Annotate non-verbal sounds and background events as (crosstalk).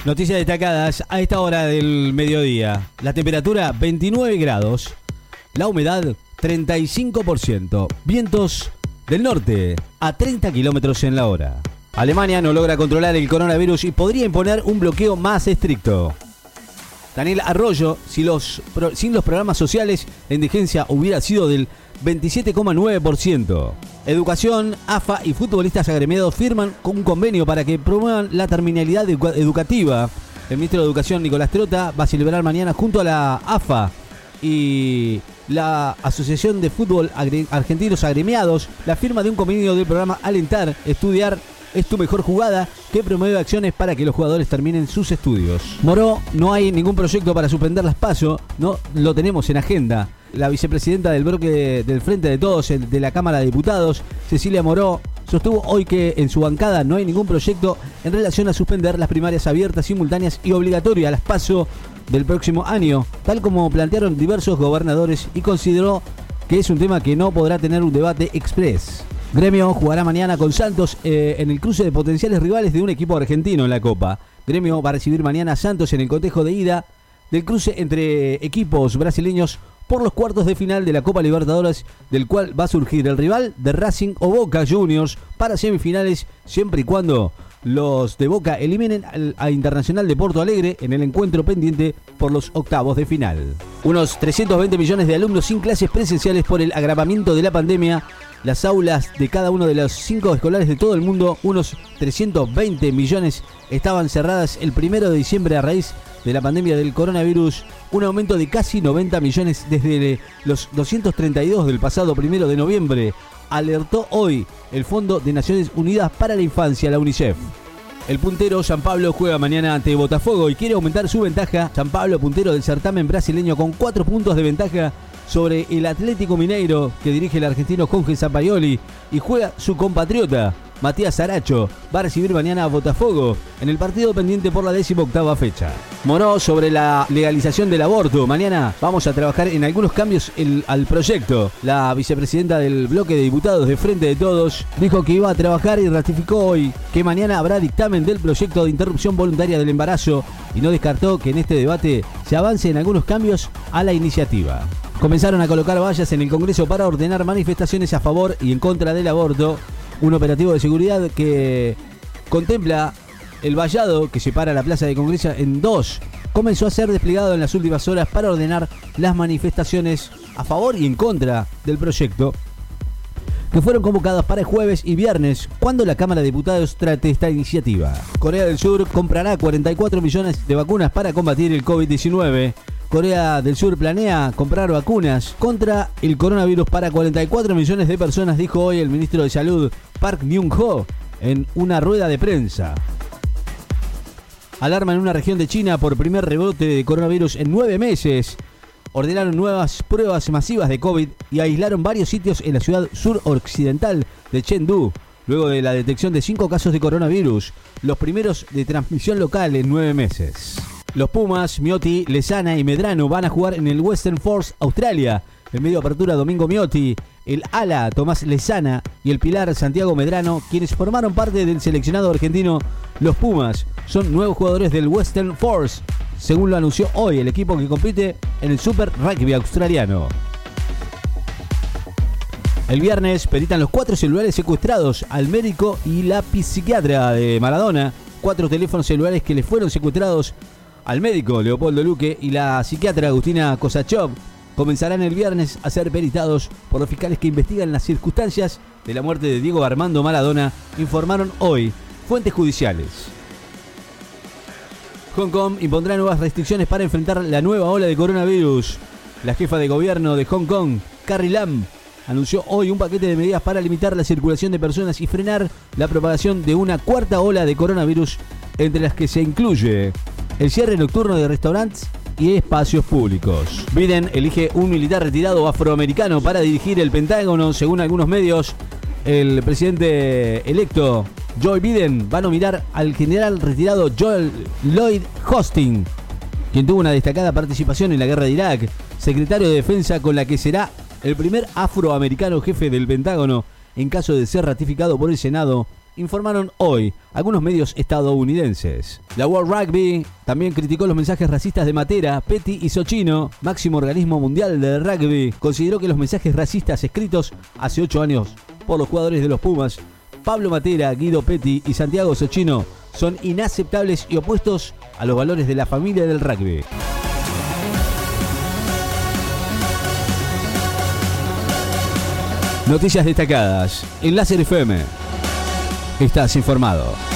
(laughs) Noticias destacadas a esta hora del mediodía. La temperatura 29 grados. La humedad 35%. Vientos del norte a 30 kilómetros en la hora. Alemania no logra controlar el coronavirus y podría imponer un bloqueo más estricto. Daniel Arroyo, sin los programas sociales, la indigencia hubiera sido del 27,9%. Educación, AFA y futbolistas agremiados firman un convenio para que promuevan la terminalidad educativa. El ministro de Educación, Nicolás Trota, va a celebrar mañana junto a la AFA y la Asociación de Fútbol Argentinos Agremiados la firma de un convenio del programa Alentar, Estudiar es tu mejor jugada que promueve acciones para que los jugadores terminen sus estudios. Moró, no hay ningún proyecto para suspender las pasos, no lo tenemos en agenda. La vicepresidenta del bloque del Frente de Todos de la Cámara de Diputados, Cecilia Moró, sostuvo hoy que en su bancada no hay ningún proyecto en relación a suspender las primarias abiertas, simultáneas y obligatorias, las paso del próximo año, tal como plantearon diversos gobernadores y consideró que es un tema que no podrá tener un debate express. Gremio jugará mañana con Santos eh, en el cruce de potenciales rivales de un equipo argentino en la Copa. Gremio va a recibir mañana a Santos en el cotejo de ida del cruce entre equipos brasileños por los cuartos de final de la Copa Libertadores, del cual va a surgir el rival de Racing o Boca Juniors para semifinales, siempre y cuando los de Boca eliminen a Internacional de Porto Alegre en el encuentro pendiente por los octavos de final. Unos 320 millones de alumnos sin clases presenciales por el agravamiento de la pandemia las aulas de cada uno de los cinco escolares de todo el mundo, unos 320 millones, estaban cerradas el primero de diciembre a raíz de la pandemia del coronavirus, un aumento de casi 90 millones desde los 232 del pasado primero de noviembre, alertó hoy el Fondo de Naciones Unidas para la Infancia, la UNICEF. El puntero San Pablo juega mañana ante Botafogo y quiere aumentar su ventaja. San Pablo, puntero del certamen brasileño con cuatro puntos de ventaja sobre el Atlético Mineiro que dirige el argentino Jorge Zapaioli y juega su compatriota Matías Aracho. Va a recibir mañana a Botafogo en el partido pendiente por la décima octava fecha. Moró sobre la legalización del aborto. Mañana vamos a trabajar en algunos cambios al proyecto. La vicepresidenta del bloque de diputados de Frente de Todos dijo que iba a trabajar y ratificó hoy que mañana habrá dictamen del proyecto de interrupción voluntaria del embarazo y no descartó que en este debate se avance en algunos cambios a la iniciativa comenzaron a colocar vallas en el Congreso para ordenar manifestaciones a favor y en contra del aborto. Un operativo de seguridad que contempla el vallado que separa la Plaza de Congreso en dos. Comenzó a ser desplegado en las últimas horas para ordenar las manifestaciones a favor y en contra del proyecto que fueron convocadas para el jueves y viernes, cuando la Cámara de Diputados trate esta iniciativa. Corea del Sur comprará 44 millones de vacunas para combatir el COVID-19. Corea del Sur planea comprar vacunas contra el coronavirus para 44 millones de personas, dijo hoy el ministro de Salud Park Myung-ho en una rueda de prensa. Alarma en una región de China por primer rebote de coronavirus en nueve meses. Ordenaron nuevas pruebas masivas de COVID y aislaron varios sitios en la ciudad suroccidental de Chengdu, luego de la detección de cinco casos de coronavirus, los primeros de transmisión local en nueve meses. Los Pumas, Miotti, Lesana y Medrano van a jugar en el Western Force Australia. En medio apertura Domingo Miotti, el ala Tomás Lesana y el pilar Santiago Medrano, quienes formaron parte del seleccionado argentino Los Pumas, son nuevos jugadores del Western Force, según lo anunció hoy el equipo que compite en el Super Rugby australiano. El viernes peritan los cuatro celulares secuestrados al médico y la psiquiatra de Maradona, cuatro teléfonos celulares que le fueron secuestrados al médico Leopoldo Luque y la psiquiatra Agustina Kosachov comenzarán el viernes a ser peritados por los fiscales que investigan las circunstancias de la muerte de Diego Armando Maradona, informaron hoy fuentes judiciales. Hong Kong impondrá nuevas restricciones para enfrentar la nueva ola de coronavirus. La jefa de gobierno de Hong Kong, Carrie Lam, anunció hoy un paquete de medidas para limitar la circulación de personas y frenar la propagación de una cuarta ola de coronavirus, entre las que se incluye el cierre nocturno de restaurantes y espacios públicos. Biden elige un militar retirado afroamericano para dirigir el Pentágono, según algunos medios. El presidente electo Joe Biden va a nominar al general retirado Joel Lloyd Hosting, quien tuvo una destacada participación en la guerra de Irak, secretario de defensa con la que será el primer afroamericano jefe del Pentágono en caso de ser ratificado por el Senado informaron hoy algunos medios estadounidenses. La World Rugby también criticó los mensajes racistas de Matera, Petty y Sochino, máximo organismo mundial de rugby. Consideró que los mensajes racistas escritos hace ocho años por los jugadores de los Pumas, Pablo Matera, Guido Petty y Santiago Sochino, son inaceptables y opuestos a los valores de la familia del rugby. Noticias destacadas en FM. Estás informado.